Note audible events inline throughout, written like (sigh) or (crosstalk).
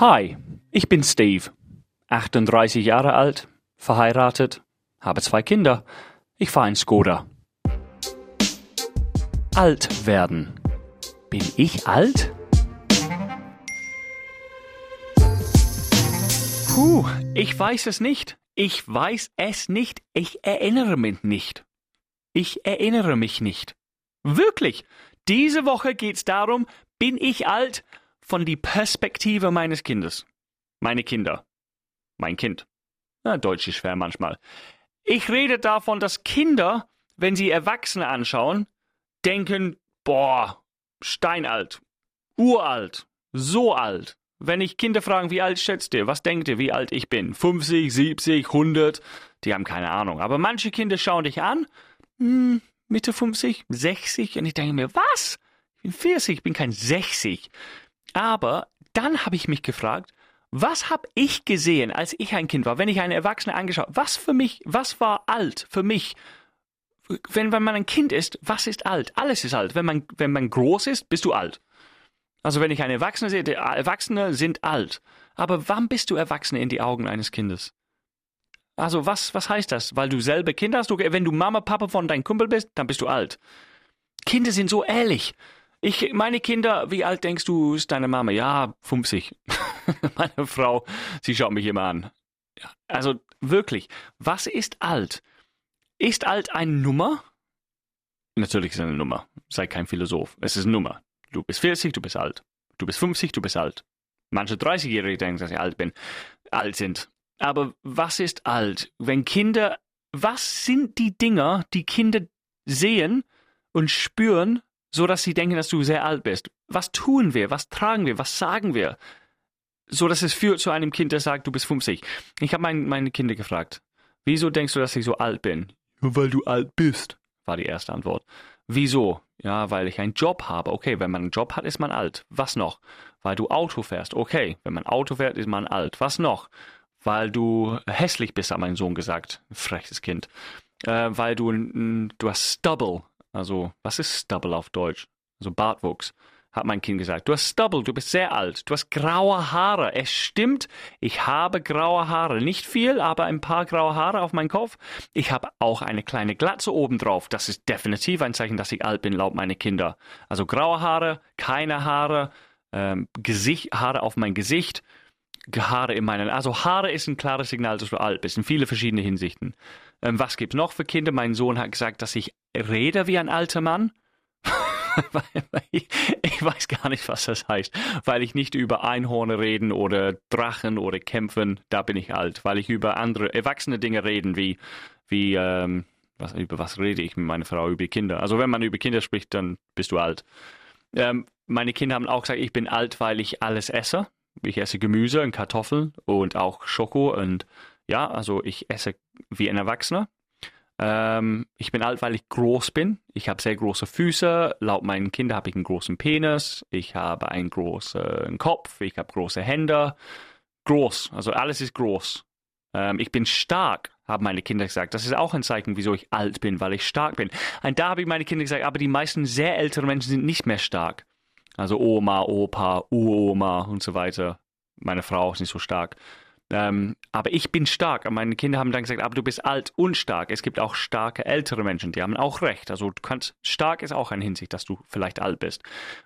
Hi, ich bin Steve, 38 Jahre alt, verheiratet, habe zwei Kinder. Ich fahre in Skoda. Alt werden. Bin ich alt? Puh, ich weiß es nicht. Ich weiß es nicht. Ich erinnere mich nicht. Ich erinnere mich nicht. Wirklich. Diese Woche geht's darum, bin ich alt von die Perspektive meines Kindes. Meine Kinder. Mein Kind. Na, Deutsch ist schwer manchmal. Ich rede davon, dass Kinder, wenn sie Erwachsene anschauen, denken, boah, steinalt, uralt, so alt. Wenn ich Kinder fragen, wie alt schätzt ihr, was denkt ihr, wie alt ich bin? 50, 70, 100? Die haben keine Ahnung. Aber manche Kinder schauen dich an, hm, Mitte 50, 60, und ich denke mir, was? Ich bin 40, ich bin kein 60. Aber dann habe ich mich gefragt, was habe ich gesehen, als ich ein Kind war, wenn ich einen Erwachsenen angeschaut, was für mich, was war alt für mich? Wenn, wenn man ein Kind ist, was ist alt? Alles ist alt. Wenn man, wenn man groß ist, bist du alt. Also wenn ich einen Erwachsenen sehe, Erwachsene sind alt. Aber wann bist du Erwachsene in die Augen eines Kindes? Also was, was heißt das? Weil du selber Kinder hast? Okay, wenn du Mama, Papa von deinem Kumpel bist, dann bist du alt. Kinder sind so ehrlich. Ich, meine Kinder, wie alt denkst du, ist deine Mama? Ja, 50. (laughs) meine Frau, sie schaut mich immer an. Also wirklich, was ist alt? Ist alt eine Nummer? Natürlich ist es eine Nummer. Sei kein Philosoph. Es ist eine Nummer. Du bist 40, du bist alt. Du bist 50, du bist alt. Manche 30-Jährige denken, dass ich alt bin, alt sind. Aber was ist alt? Wenn Kinder, was sind die Dinger, die Kinder sehen und spüren, so dass sie denken, dass du sehr alt bist. Was tun wir? Was tragen wir? Was sagen wir? So dass es führt zu einem Kind, der sagt, du bist 50. Ich habe mein, meine Kinder gefragt, wieso denkst du, dass ich so alt bin? Weil du alt bist, war die erste Antwort. Wieso? Ja, weil ich einen Job habe. Okay, wenn man einen Job hat, ist man alt. Was noch? Weil du Auto fährst. Okay, wenn man Auto fährt, ist man alt. Was noch? Weil du hässlich bist, hat mein Sohn gesagt. Freches Kind. Äh, weil du, du hast Stubble, also, was ist Stubble auf Deutsch? Also Bartwuchs, hat mein Kind gesagt. Du hast Stubble, du bist sehr alt, du hast graue Haare. Es stimmt, ich habe graue Haare. Nicht viel, aber ein paar graue Haare auf meinem Kopf. Ich habe auch eine kleine Glatze obendrauf. Das ist definitiv ein Zeichen, dass ich alt bin, laut meine Kinder. Also graue Haare, keine Haare, ähm, Gesicht, Haare auf mein Gesicht, Haare in meinen. Also Haare ist ein klares Signal, dass du alt bist, in viele verschiedene Hinsichten. Ähm, was gibt's noch für Kinder? Mein Sohn hat gesagt, dass ich rede wie ein alter Mann. (laughs) ich, ich, weiß gar nicht, was das heißt, weil ich nicht über Einhorne reden oder Drachen oder kämpfen, da bin ich alt, weil ich über andere erwachsene Dinge reden, wie, wie ähm, was, über was rede ich mit meiner Frau, über Kinder. Also wenn man über Kinder spricht, dann bist du alt. Ähm, meine Kinder haben auch gesagt, ich bin alt, weil ich alles esse. Ich esse Gemüse und Kartoffeln und auch Schoko und ja, also ich esse wie ein Erwachsener. Ähm, ich bin alt, weil ich groß bin. Ich habe sehr große Füße. Laut meinen Kindern habe ich einen großen Penis. Ich habe einen großen Kopf. Ich habe große Hände. Groß. Also alles ist groß. Ähm, ich bin stark, haben meine Kinder gesagt. Das ist auch ein Zeichen, wieso ich alt bin, weil ich stark bin. Und da habe ich meine Kinder gesagt, aber die meisten sehr älteren Menschen sind nicht mehr stark. Also Oma, Opa, Uroma und so weiter. Meine Frau ist nicht so stark. Ähm, aber ich bin stark. Meine Kinder haben dann gesagt, aber du bist alt und stark. Es gibt auch starke ältere Menschen, die haben auch recht. Also du kannst, stark ist auch eine Hinsicht, dass du vielleicht alt bist.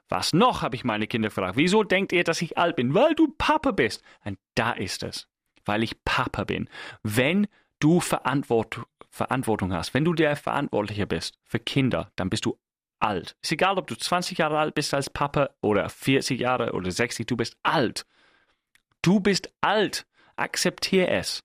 Was noch, habe ich meine Kinder gefragt. Wieso denkt ihr, dass ich alt bin? Weil du Papa bist. Und da ist es. Weil ich Papa bin. Wenn du Verantwort Verantwortung hast, wenn du der Verantwortliche bist für Kinder, dann bist du alt. Ist egal, ob du 20 Jahre alt bist als Papa oder 40 Jahre oder 60, du bist alt. Du bist alt. Akzeptiere es.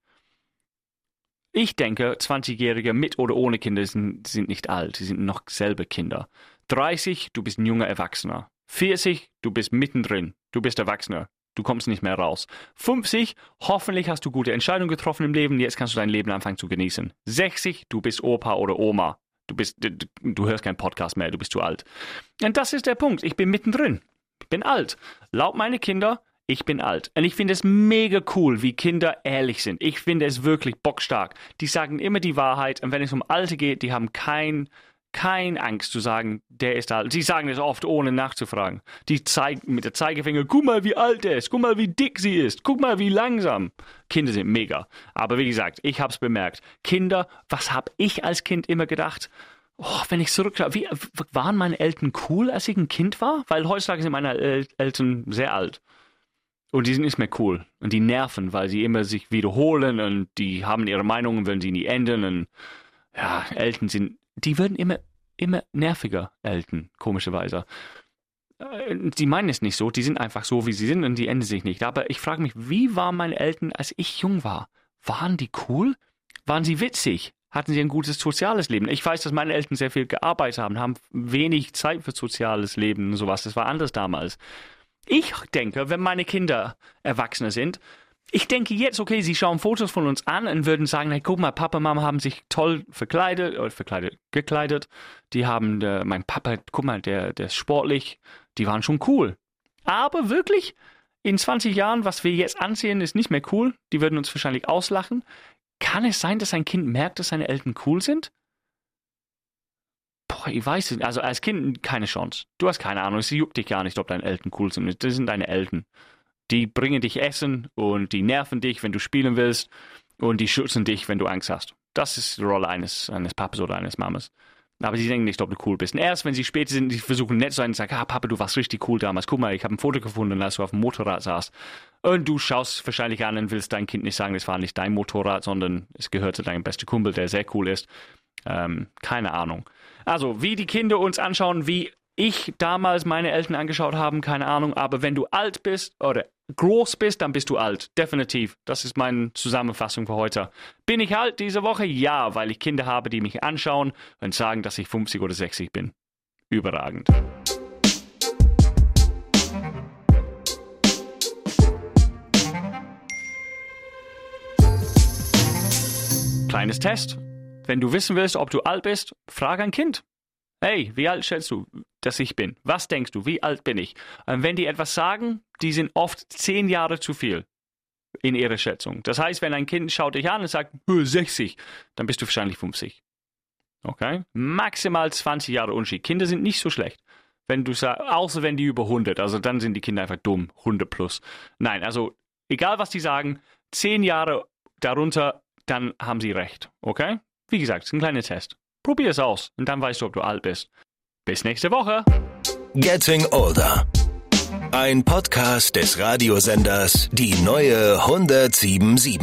Ich denke, 20-Jährige mit oder ohne Kinder sind, sind nicht alt, sie sind noch selber Kinder. 30, du bist ein junger Erwachsener. 40, du bist mittendrin, du bist Erwachsener, du kommst nicht mehr raus. 50, hoffentlich hast du gute Entscheidungen getroffen im Leben, jetzt kannst du dein Leben anfangen zu genießen. 60, du bist Opa oder Oma. Du bist, du hörst keinen Podcast mehr, du bist zu alt. Und das ist der Punkt. Ich bin mittendrin. Ich bin alt. Laut meine Kinder ich bin alt. Und ich finde es mega cool, wie Kinder ehrlich sind. Ich finde es wirklich bockstark. Die sagen immer die Wahrheit und wenn es um Alte geht, die haben kein, keine Angst zu sagen, der ist alt. Sie sagen es oft, ohne nachzufragen. Die zeigen mit der Zeigefinger, guck mal, wie alt er ist, guck mal, wie dick sie ist, guck mal, wie langsam. Kinder sind mega. Aber wie gesagt, ich habe es bemerkt. Kinder, was habe ich als Kind immer gedacht? Oh, wenn ich zurückschaue, wie waren meine Eltern cool, als ich ein Kind war? Weil heutzutage sind meine El Eltern sehr alt. Und die sind nicht mehr cool. Und die nerven, weil sie immer sich wiederholen und die haben ihre Meinungen, wenn sie nie ändern. Und ja, Eltern sind die werden immer, immer nerviger, Eltern, komischerweise. Die äh, meinen es nicht so, die sind einfach so, wie sie sind und die ändern sich nicht. Aber ich frage mich, wie waren meine Eltern, als ich jung war? Waren die cool? Waren sie witzig? Hatten sie ein gutes soziales Leben? Ich weiß, dass meine Eltern sehr viel gearbeitet haben, haben wenig Zeit für soziales Leben und sowas. Das war anders damals. Ich denke, wenn meine Kinder Erwachsene sind, ich denke jetzt, okay, sie schauen Fotos von uns an und würden sagen, hey, guck mal, Papa, Mama haben sich toll verkleidet, oder verkleidet, gekleidet. Die haben, äh, mein Papa, guck mal, der, der ist sportlich. Die waren schon cool. Aber wirklich, in 20 Jahren, was wir jetzt ansehen, ist nicht mehr cool. Die würden uns wahrscheinlich auslachen. Kann es sein, dass ein Kind merkt, dass seine Eltern cool sind? Boah, ich weiß es. Also als Kind keine Chance. Du hast keine Ahnung. Es juckt dich gar nicht, ob deine Eltern cool sind. Das sind deine Eltern. Die bringen dich Essen und die nerven dich, wenn du spielen willst und die schützen dich, wenn du Angst hast. Das ist die Rolle eines, eines Papas oder eines Mamas. Aber sie denken nicht, ob du cool bist. Und erst wenn sie später sind, die versuchen nett zu sein und sagen, ah, Papa, du warst richtig cool damals. Guck mal, ich habe ein Foto gefunden, als du auf dem Motorrad saßt. Und du schaust wahrscheinlich an und willst dein Kind nicht sagen, das war nicht dein Motorrad, sondern es gehört zu deinem besten Kumpel, der sehr cool ist. Ähm, keine Ahnung. Also, wie die Kinder uns anschauen, wie ich damals meine Eltern angeschaut haben, keine Ahnung. Aber wenn du alt bist oder groß bist, dann bist du alt. Definitiv. Das ist meine Zusammenfassung für heute. Bin ich alt diese Woche? Ja, weil ich Kinder habe, die mich anschauen und sagen, dass ich 50 oder 60 bin. Überragend. Kleines Test. Wenn du wissen willst, ob du alt bist, frag ein Kind. Hey, wie alt schätzt du, dass ich bin? Was denkst du, wie alt bin ich? Und wenn die etwas sagen, die sind oft zehn Jahre zu viel in ihrer Schätzung. Das heißt, wenn ein Kind schaut dich an und sagt 60, dann bist du wahrscheinlich 50. Okay? Maximal 20 Jahre Unterschied. Kinder sind nicht so schlecht. Wenn du sagst, außer wenn die über 100, also dann sind die Kinder einfach dumm, 100 plus. Nein, also egal was die sagen, 10 Jahre darunter, dann haben sie recht. Okay? Wie gesagt, es ist ein kleiner Test. Probier es aus und dann weißt du, ob du alt bist. Bis nächste Woche. Getting Older. Ein Podcast des Radiosenders Die neue 1077.